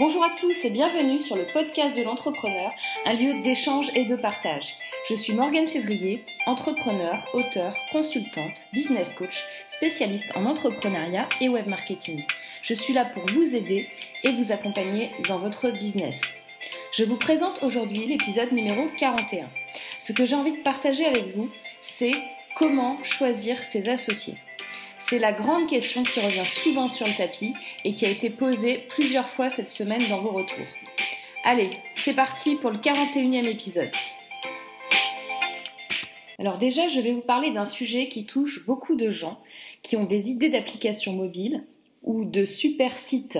Bonjour à tous et bienvenue sur le podcast de l'entrepreneur, un lieu d'échange et de partage. Je suis Morgane Février, entrepreneur, auteur, consultante, business coach, spécialiste en entrepreneuriat et web marketing. Je suis là pour vous aider et vous accompagner dans votre business. Je vous présente aujourd'hui l'épisode numéro 41. Ce que j'ai envie de partager avec vous, c'est comment choisir ses associés. C'est la grande question qui revient souvent sur le tapis et qui a été posée plusieurs fois cette semaine dans vos retours. Allez, c'est parti pour le 41e épisode. Alors déjà, je vais vous parler d'un sujet qui touche beaucoup de gens qui ont des idées d'applications mobiles ou de super sites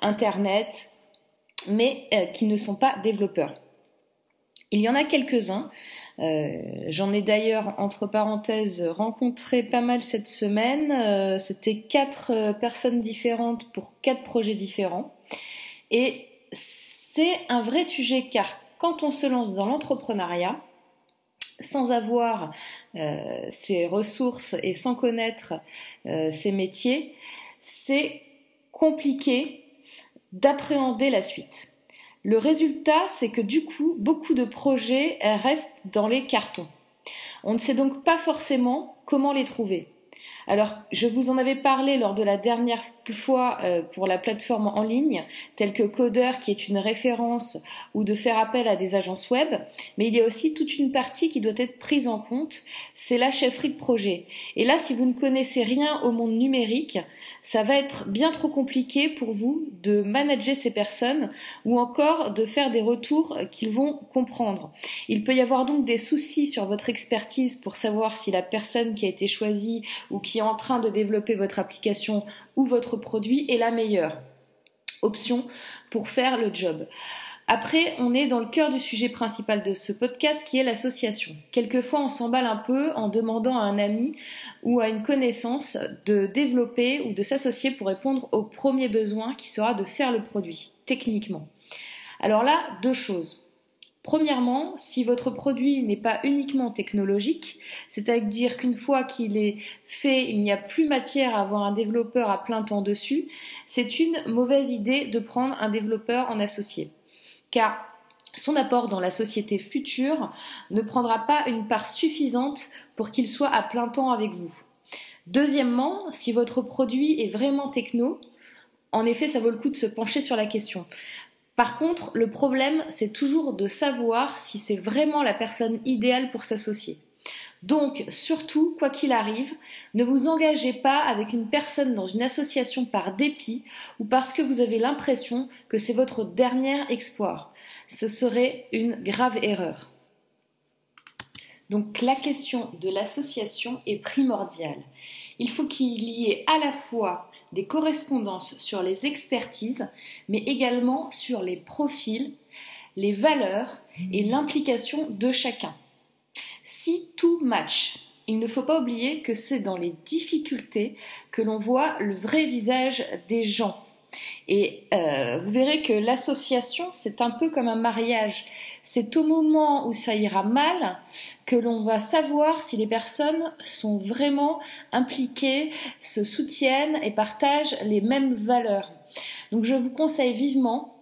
internet, mais euh, qui ne sont pas développeurs. Il y en a quelques-uns j'en ai d'ailleurs, entre parenthèses, rencontré pas mal cette semaine. Euh, c'était quatre euh, personnes différentes pour quatre projets différents. Et c'est un vrai sujet car quand on se lance dans l'entrepreneuriat, sans avoir ses ressources et sans connaître ses métiers, c'est compliqué d'appréhender la suite. Le résultat, c'est que du coup, beaucoup de projets restent dans les cartons. On ne sait donc pas forcément comment les trouver. Alors, je vous en avais parlé lors de la dernière fois euh, pour la plateforme en ligne, telle que Coder, qui est une référence, ou de faire appel à des agences web, mais il y a aussi toute une partie qui doit être prise en compte, c'est la chefferie de projet. Et là, si vous ne connaissez rien au monde numérique, ça va être bien trop compliqué pour vous de manager ces personnes ou encore de faire des retours qu'ils vont comprendre. Il peut y avoir donc des soucis sur votre expertise pour savoir si la personne qui a été choisie ou qui est en train de développer votre application ou votre produit est la meilleure option pour faire le job. Après, on est dans le cœur du sujet principal de ce podcast qui est l'association. Quelquefois, on s'emballe un peu en demandant à un ami ou à une connaissance de développer ou de s'associer pour répondre au premier besoin qui sera de faire le produit, techniquement. Alors là, deux choses. Premièrement, si votre produit n'est pas uniquement technologique, c'est-à-dire qu'une fois qu'il est fait, il n'y a plus matière à avoir un développeur à plein temps dessus, c'est une mauvaise idée de prendre un développeur en associé. Car son apport dans la société future ne prendra pas une part suffisante pour qu'il soit à plein temps avec vous. Deuxièmement, si votre produit est vraiment techno, en effet, ça vaut le coup de se pencher sur la question. Par contre, le problème, c'est toujours de savoir si c'est vraiment la personne idéale pour s'associer. Donc, surtout, quoi qu'il arrive, ne vous engagez pas avec une personne dans une association par dépit ou parce que vous avez l'impression que c'est votre dernier exploit. Ce serait une grave erreur. Donc, la question de l'association est primordiale. Il faut qu'il y ait à la fois des correspondances sur les expertises, mais également sur les profils, les valeurs et l'implication de chacun. Si tout match, il ne faut pas oublier que c'est dans les difficultés que l'on voit le vrai visage des gens. Et euh, vous verrez que l'association, c'est un peu comme un mariage. C'est au moment où ça ira mal que l'on va savoir si les personnes sont vraiment impliquées, se soutiennent et partagent les mêmes valeurs. Donc je vous conseille vivement,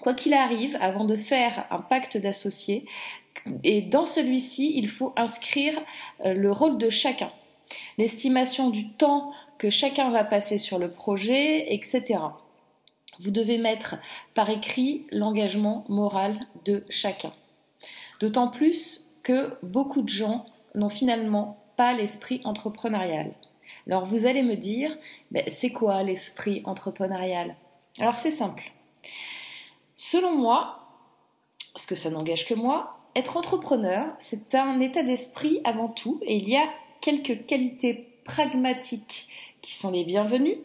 quoi qu'il arrive, avant de faire un pacte d'associés, et dans celui-ci, il faut inscrire euh, le rôle de chacun, l'estimation du temps que chacun va passer sur le projet, etc. Vous devez mettre par écrit l'engagement moral de chacun. D'autant plus que beaucoup de gens n'ont finalement pas l'esprit entrepreneurial. Alors vous allez me dire, ben, c'est quoi l'esprit entrepreneurial? Alors c'est simple. Selon moi, parce que ça n'engage que moi, être entrepreneur, c'est un état d'esprit avant tout, et il y a quelques qualités pragmatiques qui sont les bienvenues,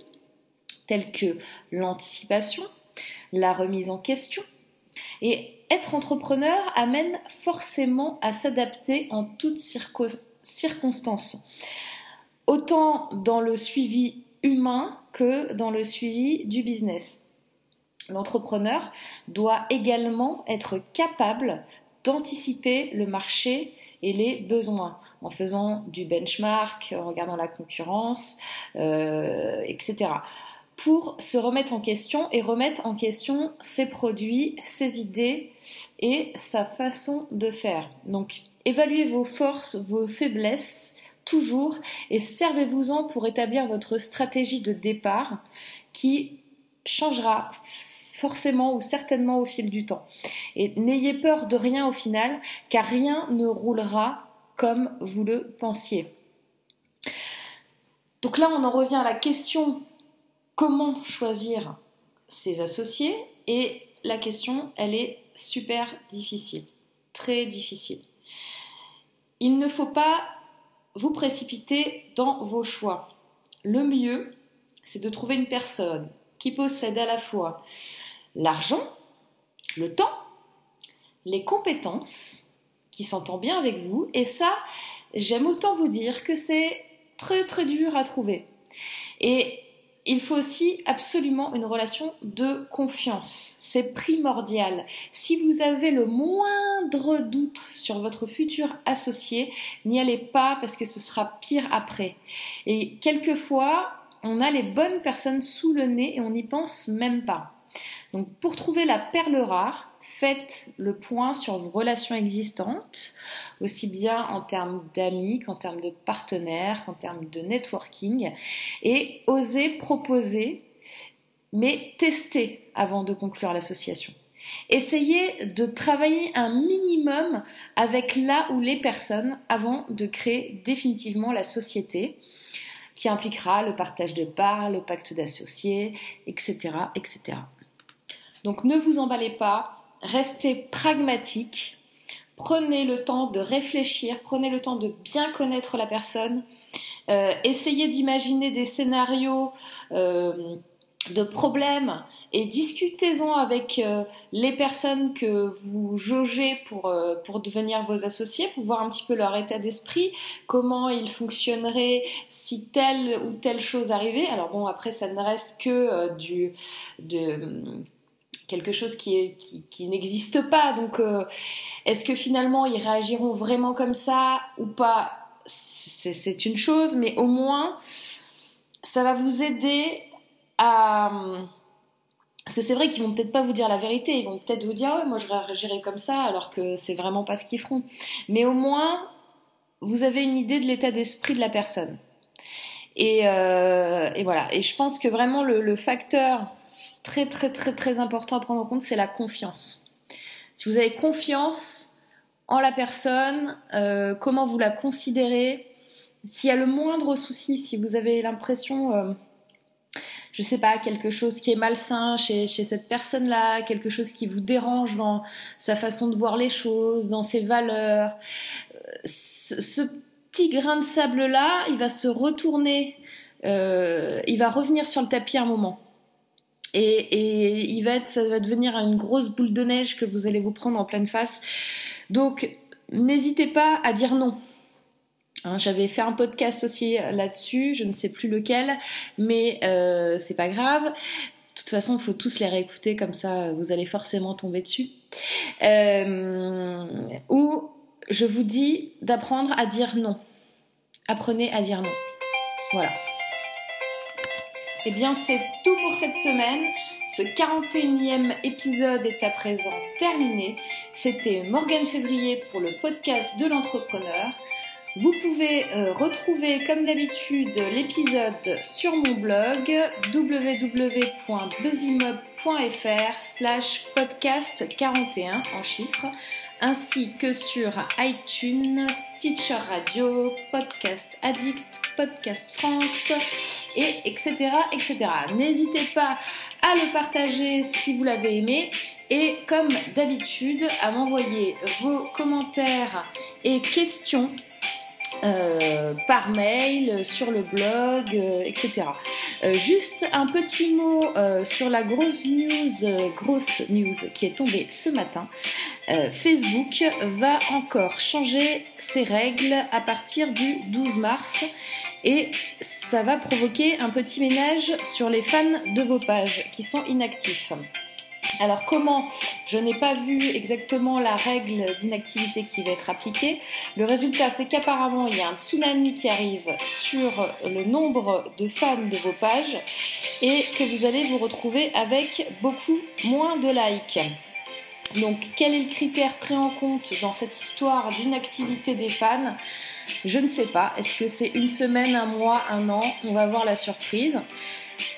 telles que l'anticipation, la remise en question. Et être entrepreneur amène forcément à s'adapter en toutes circonstances, autant dans le suivi humain que dans le suivi du business. L'entrepreneur doit également être capable d'anticiper le marché et les besoins en faisant du benchmark, en regardant la concurrence, euh, etc. pour se remettre en question et remettre en question ses produits, ses idées et sa façon de faire. Donc, évaluez vos forces, vos faiblesses, toujours, et servez-vous-en pour établir votre stratégie de départ qui changera forcément ou certainement au fil du temps. Et n'ayez peur de rien au final, car rien ne roulera comme vous le pensiez. Donc là, on en revient à la question comment choisir ses associés et la question, elle est super difficile, très difficile. Il ne faut pas vous précipiter dans vos choix. Le mieux, c'est de trouver une personne qui possède à la fois l'argent, le temps, les compétences, qui s'entend bien avec vous, et ça, j'aime autant vous dire que c'est très très dur à trouver. Il faut aussi absolument une relation de confiance. C'est primordial. Si vous avez le moindre doute sur votre futur associé, n'y allez pas parce que ce sera pire après. Et quelquefois, on a les bonnes personnes sous le nez et on n'y pense même pas. Donc pour trouver la perle rare, faites le point sur vos relations existantes, aussi bien en termes d'amis qu'en termes de partenaires, qu'en termes de networking, et osez proposer, mais testez avant de conclure l'association. Essayez de travailler un minimum avec là ou les personnes avant de créer définitivement la société qui impliquera le partage de parts, le pacte d'associés, etc., etc. Donc ne vous emballez pas, restez pragmatique, prenez le temps de réfléchir, prenez le temps de bien connaître la personne, euh, essayez d'imaginer des scénarios euh, de problèmes et discutez-en avec euh, les personnes que vous jaugez pour, devenir vos associés, pour voir un petit peu leur état d'esprit, comment ils fonctionneraient si telle ou telle chose arrivait. Alors bon, après, ça ne reste que du... De, quelque chose qui, n'existe pas. Donc, euh, est-ce que finalement ils réagiront vraiment comme ça ou pas? C'est une chose, mais au moins, ça va vous aider à... Parce que c'est vrai qu'ils vont peut-être pas vous dire la vérité, ils vont peut-être vous dire ouais moi je réagirais comme ça alors que c'est vraiment pas ce qu'ils feront. Mais au moins vous avez une idée de l'état d'esprit de la personne. Et, euh, voilà. Et je pense que vraiment le facteur très très très très important à prendre en compte, c'est la confiance. Si vous avez confiance en la personne, euh, comment vous la considérez, s'il y a le moindre souci, si vous avez l'impression, euh, je sais pas, quelque chose qui est malsain chez, chez cette personne-là, quelque chose qui vous dérange dans sa façon de voir les choses, dans ses valeurs, ce, ce petit grain de sable-là, il va se retourner, euh, il va revenir sur le tapis un moment et, ça va devenir une grosse boule de neige que vous allez vous prendre en pleine face. Donc, n'hésitez pas à dire non. Hein, j'avais fait un podcast aussi là-dessus, je ne sais plus lequel, mais euh, c'est pas grave. De toute façon, il faut tous les réécouter, comme ça vous allez forcément tomber dessus. Euh, ou je vous dis d'apprendre à dire non. Apprenez à dire non. Voilà. Eh bien, c'est tout pour cette semaine. Ce 41e épisode est à présent terminé. C'était Morgane Février pour le podcast de l'entrepreneur. Vous pouvez euh, retrouver comme d'habitude l'épisode sur mon blog www.buzzimob.fr slash podcast 41 en chiffres ainsi que sur iTunes, Stitcher Radio, Podcast Addict, Podcast France et etc. etc. N'hésitez pas à le partager si vous l'avez aimé et comme d'habitude à m'envoyer vos commentaires et questions euh, par mail, sur le blog, euh, etc. Euh, juste un petit mot sur la grosse news, grosse news qui est tombée ce matin. Facebook va encore changer ses règles à partir du 12 mars et ça va provoquer un petit ménage sur les fans de vos pages qui sont inactifs. Alors comment Je n'ai pas vu exactement la règle d'inactivité qui va être appliquée. Le résultat, c'est qu'apparemment, il y a un tsunami qui arrive sur le nombre de fans de vos pages et que vous allez vous retrouver avec beaucoup moins de likes. Donc quel est le critère pris en compte dans cette histoire d'inactivité des fans? Je ne sais pas. Est-ce que c'est une semaine, un mois, un an? On va voir la surprise.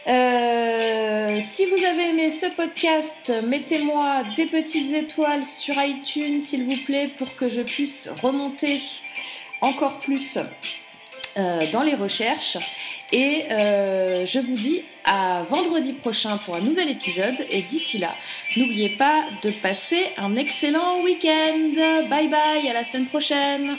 Euh, si vous avez aimé ce podcast, mettez-moi des petites étoiles sur iTunes, s'il vous plaît, pour que je puisse remonter encore plus euh, dans les recherches. Et euh, je vous dis à vendredi prochain pour un nouvel épisode. Et d'ici là, n'oubliez pas de passer un excellent week-end. Bye bye, à la semaine prochaine.